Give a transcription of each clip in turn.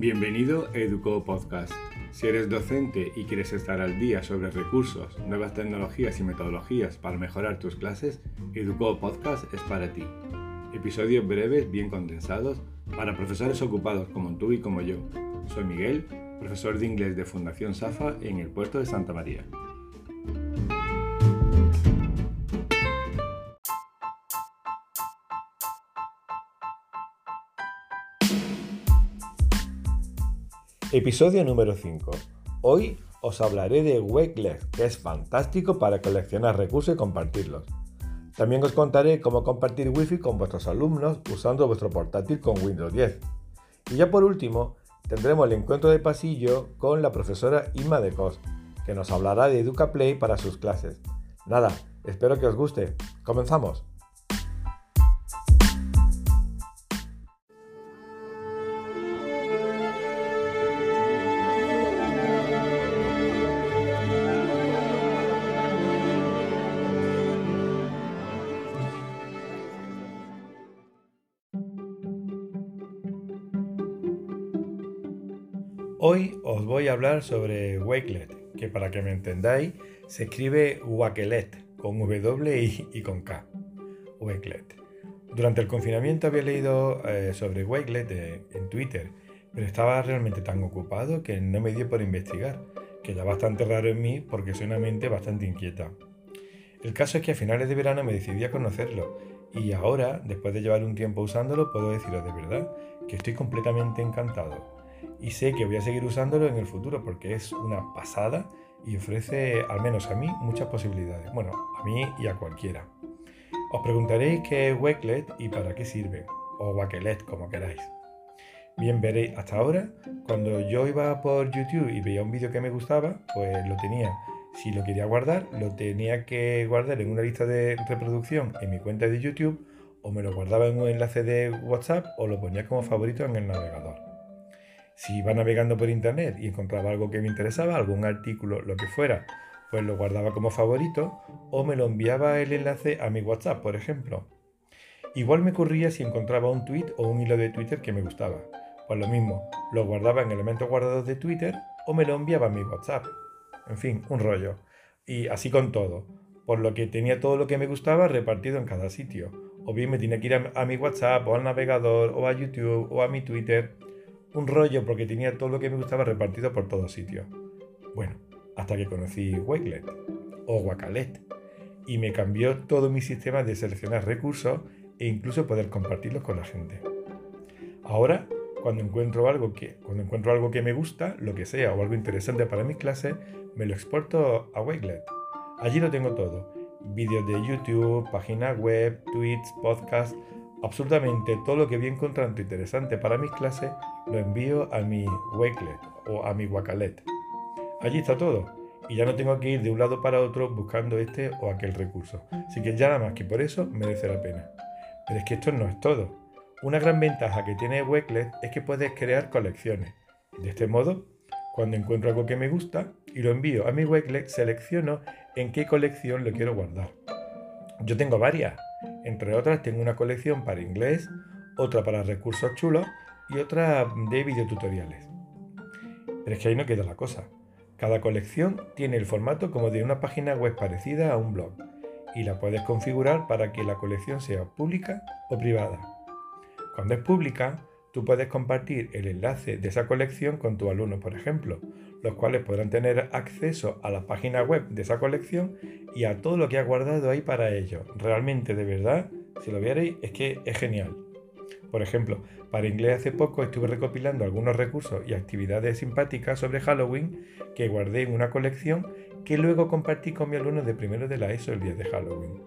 Bienvenido a Educo Podcast. Si eres docente y quieres estar al día sobre recursos, nuevas tecnologías y metodologías para mejorar tus clases, Educo Podcast es para ti. Episodios breves, bien condensados, para profesores ocupados como tú y como yo. Soy Miguel, profesor de inglés de Fundación SAFA en el puerto de Santa María. Episodio número 5. Hoy os hablaré de Wakelet, que es fantástico para coleccionar recursos y compartirlos. También os contaré cómo compartir Wi-Fi con vuestros alumnos usando vuestro portátil con Windows 10. Y ya por último, tendremos el encuentro de pasillo con la profesora Inma de Cos, que nos hablará de EducaPlay para sus clases. Nada, espero que os guste. ¡Comenzamos! Hoy os voy a hablar sobre Wakelet, que para que me entendáis se escribe Wakelet con W y, con K. Wakelet. Durante el confinamiento había leído eh, sobre Wakelet eh, en Twitter, pero estaba realmente tan ocupado que no me dio por investigar, que ya bastante raro en mí porque soy una mente bastante inquieta. El caso es que a finales de verano me decidí a conocerlo y ahora, después de llevar un tiempo usándolo, puedo deciros de verdad que estoy completamente encantado y sé que voy a seguir usándolo en el futuro porque es una pasada y ofrece, al menos a mí, muchas posibilidades. Bueno, a mí y a cualquiera. Os preguntaréis qué es Wakelet y para qué sirve, o Wakelet, como queráis. Bien, veréis, hasta ahora, cuando yo iba por YouTube y veía un vídeo que me gustaba, pues lo tenía. Si lo quería guardar, lo tenía que guardar en una lista de reproducción en mi cuenta de YouTube, o me lo guardaba en un enlace de WhatsApp, o lo ponía como favorito en el navegador. Si iba navegando por internet y encontraba algo que me interesaba, algún artículo, lo que fuera, pues lo guardaba como favorito o me lo enviaba el enlace a mi WhatsApp, por ejemplo. Igual me ocurría si encontraba un tweet o un hilo de Twitter que me gustaba. Pues lo mismo, lo guardaba en elementos guardados de Twitter o me lo enviaba a mi WhatsApp. En fin, un rollo. Y así con todo. Por lo que tenía todo lo que me gustaba repartido en cada sitio. O bien me tenía que ir a, a mi WhatsApp o al navegador o a YouTube o a mi Twitter un rollo porque tenía todo lo que me gustaba repartido por todos sitios. Bueno, hasta que conocí Wakelet o Wakalet y me cambió todo mi sistema de seleccionar recursos e incluso poder compartirlos con la gente. Ahora, cuando encuentro algo que, cuando encuentro algo que me gusta, lo que sea, o algo interesante para mis clases, me lo exporto a Wakelet. Allí lo tengo todo. Vídeos de YouTube, páginas web, tweets, podcasts, absolutamente todo lo que vi encontrando interesante para mis clases lo envío a mi Wakelet o a mi Wakalet. Allí está todo y ya no tengo que ir de un lado para otro buscando este o aquel recurso. Así que ya nada más que por eso merece la pena. Pero es que esto no es todo. Una gran ventaja que tiene Wakelet es que puedes crear colecciones. De este modo, cuando encuentro algo que me gusta y lo envío a mi Wakelet, selecciono en qué colección lo quiero guardar. Yo tengo varias. Entre otras, tengo una colección para inglés, otra para recursos chulos y otra de videotutoriales. Pero es que ahí no queda la cosa. Cada colección tiene el formato como de una página web parecida a un blog y la puedes configurar para que la colección sea pública o privada. Cuando es pública, tú puedes compartir el enlace de esa colección con tu alumno, por ejemplo, los cuales podrán tener acceso a la página web de esa colección y a todo lo que has guardado ahí para ellos. Realmente, de verdad, si lo vierais, es que es genial. Por ejemplo, para inglés hace poco estuve recopilando algunos recursos y actividades simpáticas sobre Halloween que guardé en una colección que luego compartí con mi alumno de primero de la ESO el día de Halloween.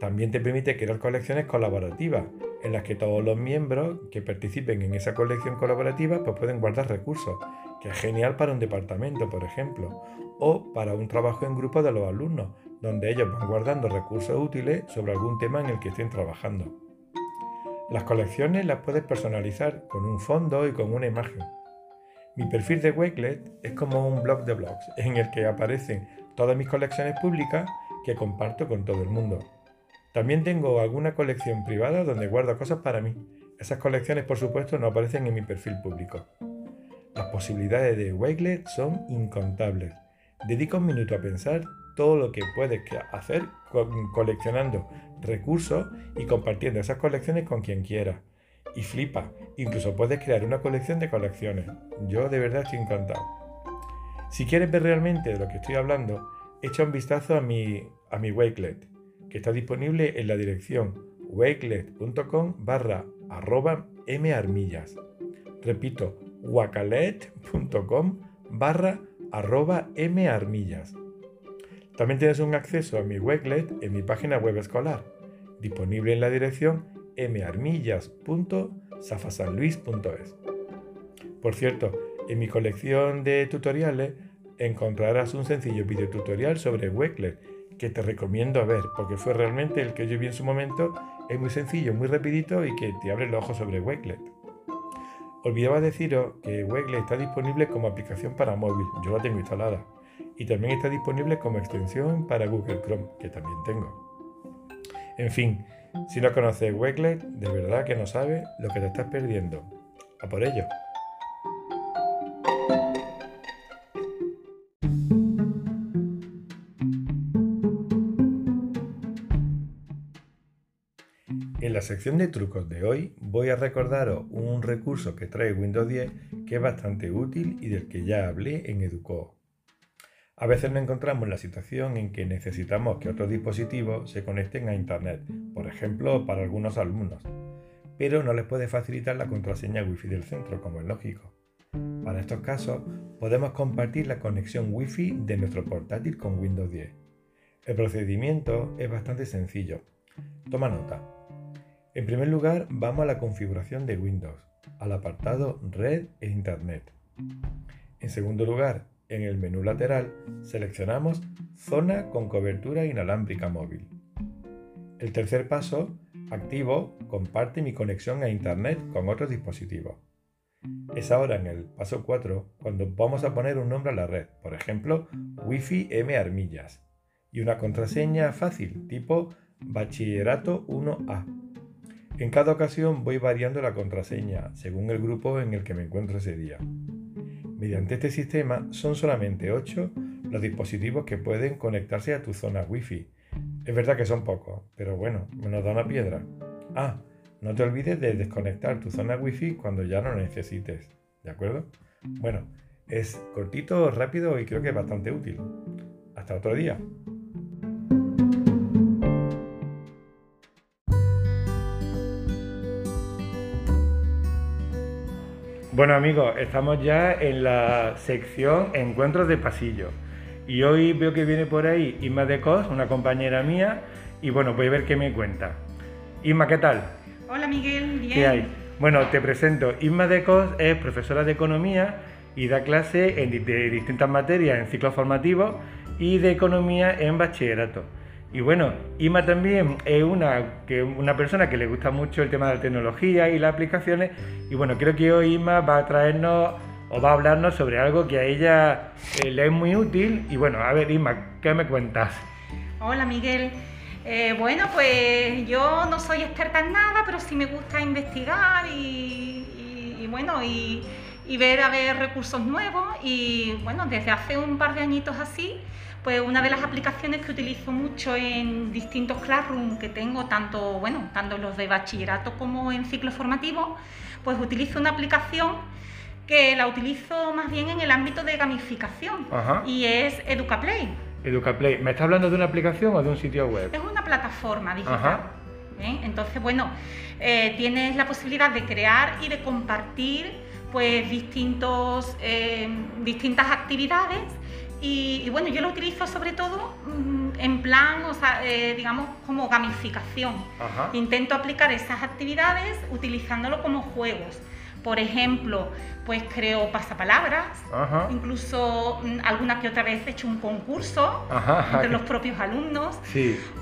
También te permite crear colecciones colaborativas, en las que todos los miembros que participen en esa colección colaborativa pues pueden guardar recursos, que es genial para un departamento, por ejemplo, o para un trabajo en grupo de los alumnos, donde ellos van guardando recursos útiles sobre algún tema en el que estén trabajando. Las colecciones las puedes personalizar con un fondo y con una imagen. Mi perfil de Wakelet es como un blog de blogs en el que aparecen todas mis colecciones públicas que comparto con todo el mundo. También tengo alguna colección privada donde guardo cosas para mí, Esas colecciones, por supuesto, no aparecen en mi perfil público. Las posibilidades de Wakelet son incontables. Dedica un minuto a pensar todo lo que puedes hacer coleccionando recursos y compartiendo esas colecciones con quien quiera. Y flipa, incluso puedes crear una colección de colecciones. Yo de verdad estoy encantado. Si quieres ver realmente de lo que estoy hablando, echa un vistazo a mi, a mi Wakelet, está disponible en la dirección wakelet.com barra arroba marmillas. Repito, wakelet.com barra arroba marmillas. También tienes un acceso a mi Wakelet en mi página web escolar, disponible en la dirección marmillas.safasanluis.es. Por cierto, en mi colección de tutoriales encontrarás un sencillo videotutorial sobre Wakelet que te recomiendo ver porque fue realmente el que yo vi en su momento. Es muy sencillo, muy rapidito y que te abre los ojos sobre Wakelet. Olvidaba deciros que Wakelet está disponible como aplicación para móvil, yo la tengo instalada y también está disponible como extensión para Google Chrome, que también tengo. En fin, si no conoces Wakelet, de verdad que no sabes lo que te estás perdiendo. A por ello. Sección de trucos de hoy voy a recordaros un recurso que trae Windows 10 que es bastante útil y del que ya hablé en Educo. A veces nos encontramos en la situación en que necesitamos que otros dispositivos se conecten a Internet, por ejemplo para algunos alumnos, pero no les puede facilitar la contraseña Wi-Fi del centro, como es lógico. Para estos casos, podemos compartir la conexión Wi-Fi de nuestro portátil con Windows 10. El procedimiento es bastante sencillo. Toma nota. En primer lugar, vamos a la configuración de Windows, al apartado Red e Internet. En segundo lugar, en el menú lateral seleccionamos Zona con cobertura inalámbrica móvil. El tercer paso, activo, comparte mi conexión a Internet con otros dispositivos. Es ahora en el paso 4 cuando vamos a poner un nombre a la red, por ejemplo, Wi-Fi M Armillas, y una contraseña fácil tipo Bachillerato 1A. En cada ocasión voy variando la contraseña según el grupo en el que me encuentro ese día. Mediante este sistema son solamente 8 los dispositivos que pueden conectarse a tu zona Wi-Fi. Es verdad que son pocos, pero bueno, nos da una piedra. Ah, no te olvides de desconectar tu zona Wi-Fi cuando ya no necesites, ¿de acuerdo? Bueno, es cortito, rápido y creo que es bastante útil. Hasta otro día. Bueno amigos, estamos ya en la sección Encuentros de Pasillo. Y hoy veo que viene por ahí Isma de Cos, una compañera mía, y bueno, voy a ver qué me cuenta. Isma, ¿qué tal? Hola Miguel, bien. ¿Qué hay? Bueno, te presento. Isma de Cos es profesora de economía y da clase en, de distintas materias en ciclos formativos y de economía en bachillerato. Y bueno, Ima también es una, que, una persona que le gusta mucho el tema de la tecnología y las aplicaciones. Y bueno, creo que hoy Ima va a traernos o va a hablarnos sobre algo que a ella eh, le es muy útil. Y bueno, a ver, Ima, ¿qué me cuentas? Hola, Miguel. Eh, bueno, pues yo no soy experta en nada, pero sí me gusta investigar y, bueno, y, y ver a ver recursos nuevos. Y bueno, desde hace un par de añitos así pues una de las aplicaciones que utilizo mucho en distintos classrooms que tengo, tanto, bueno, tanto los de bachillerato como en ciclo formativo, pues utilizo una aplicación que la utilizo más bien en el ámbito de gamificación y es EducaPlay. EducaPlay, ¿me estás hablando de una aplicación o de un sitio web? Es una plataforma digital. ¿eh? Entonces, bueno, eh, tienes la posibilidad de crear y de compartir pues distintos, eh, distintas actividades y, bueno, yo lo utilizo sobre todo mm, en plan, o sea, eh, digamos, como gamificación. Intento aplicar esas actividades utilizándolo como juegos. Por ejemplo, pues creo pasapalabras, incluso mm, alguna que otra vez he hecho un concurso entre los propios alumnos,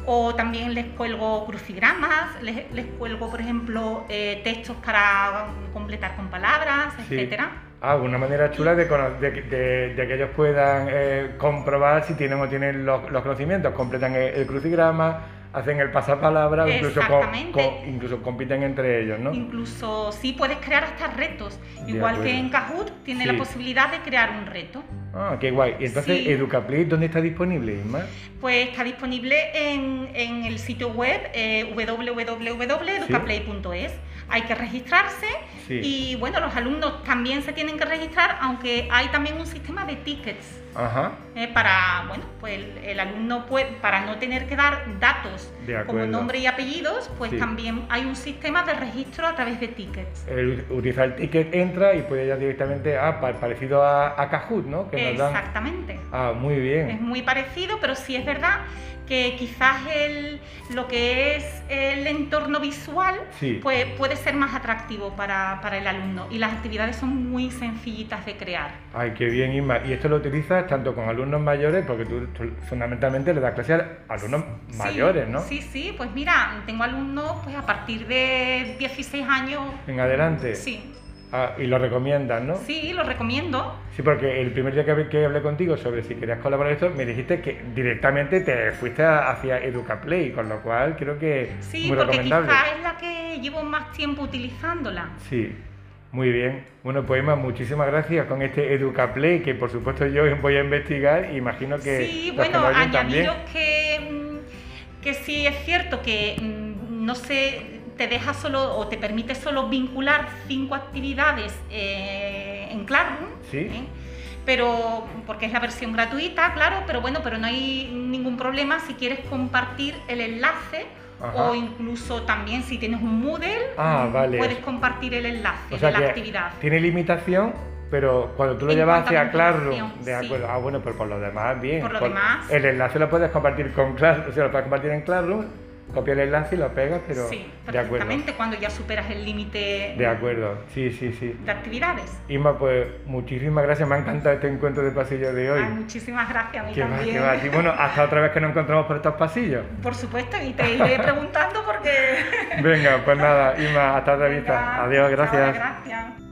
o también les cuelgo crucigramas, les, cuelgo, por ejemplo, eh, textos para completar con palabras, etcétera. Ah, una manera chula de, que ellos puedan eh, comprobar si tienen o tienen los, conocimientos. Completan el, crucigrama, hacen el pasapalabra, incluso, incluso compiten entre ellos, ¿no? Incluso sí puedes crear hasta retos, igual que en Kahoot tiene la posibilidad de crear un reto. Ah, qué guay. Y entonces, Educaplay, ¿dónde está disponible, Isma? Pues está disponible en, el sitio web eh, www.educaplay.es. Hay que registrarse y bueno, los alumnos también se tienen que registrar, aunque hay también un sistema de tickets. Ajá. Eh, para, bueno, pues el, alumno puede, para no tener que dar datos como nombre y apellidos, pues también hay un sistema de registro a través de tickets. El, utiliza el ticket, entra y puede ya directamente, ah, parecido a, a Kahoot, ¿no? Exactamente. Ah, muy bien. Es muy parecido, pero sí es verdad que quizás el, lo que es el entorno visual pues, puede ser más atractivo para, para, el alumno y las actividades son muy sencillitas de crear. Ay, qué bien, Isma. Y esto lo utilizas tanto con alumnos mayores, porque tú, fundamentalmente le das clase a alumnos mayores, ¿no? Sí, sí, pues mira, tengo alumnos pues a partir de 16 años. En adelante. Sí. Ah, y lo recomiendas, ¿no? Sí, lo recomiendo. Sí, porque el primer día que, que hablé contigo sobre si querías colaborar esto, me dijiste que directamente te fuiste hacia EducaPlay, con lo cual creo que sí, muy porque quizás es la que llevo más tiempo utilizándola. Sí, muy bien. Bueno, pues Emma, muchísimas gracias con este EducaPlay, que por supuesto yo voy a investigar imagino que... Sí, bueno, que, mm, que sí es cierto que mm, no sé te deja solo o te permite solo vincular cinco actividades eh, en Classroom. Sí. ¿eh? Pero, porque es la versión gratuita, claro, pero bueno, pero no hay ningún problema si quieres compartir el enlace o incluso también si tienes un Moodle, ah, puedes compartir el enlace de la actividad. Tiene limitación, pero cuando tú lo llevas hacia Classroom, de acuerdo, ah bueno, pero por lo demás bien. Por lo demás. El enlace lo puedes compartir con Classroom, o sea, lo puedes compartir en Classroom Copia el enlace y lo pegas, pero. Sí, perfectamente cuando ya superas el límite. De acuerdo, sí, sí, sí. De actividades. Inma, pues muchísimas gracias, me ha encantado este encuentro de pasillo de hoy. muchísimas gracias, a mí también. Y bueno, hasta otra vez que nos encontramos por estos pasillos. Por supuesto, y te iré preguntando porque. Venga, pues nada, Inma, hasta otra vista. Adiós, gracias. gracias.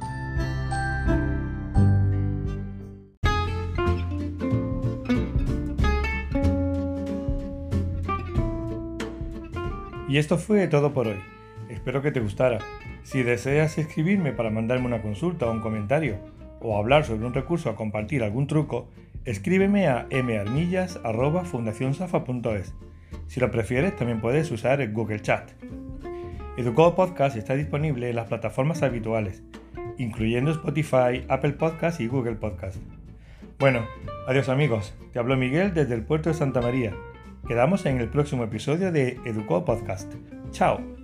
Y esto fue todo por hoy. Espero que te gustara. Si deseas escribirme para mandarme una consulta o un comentario, o hablar sobre un recurso o compartir algún truco, escríbeme a marmillas.fundacionsafa.es. Si lo prefieres, también puedes usar el Google Chat. Educado Podcast está disponible en las plataformas habituales, incluyendo Spotify, Apple Podcast y Google Podcast. Bueno, adiós amigos, te hablo Miguel desde el puerto de Santa María. Quedamos en el próximo episodio de Educó Podcast. Chao.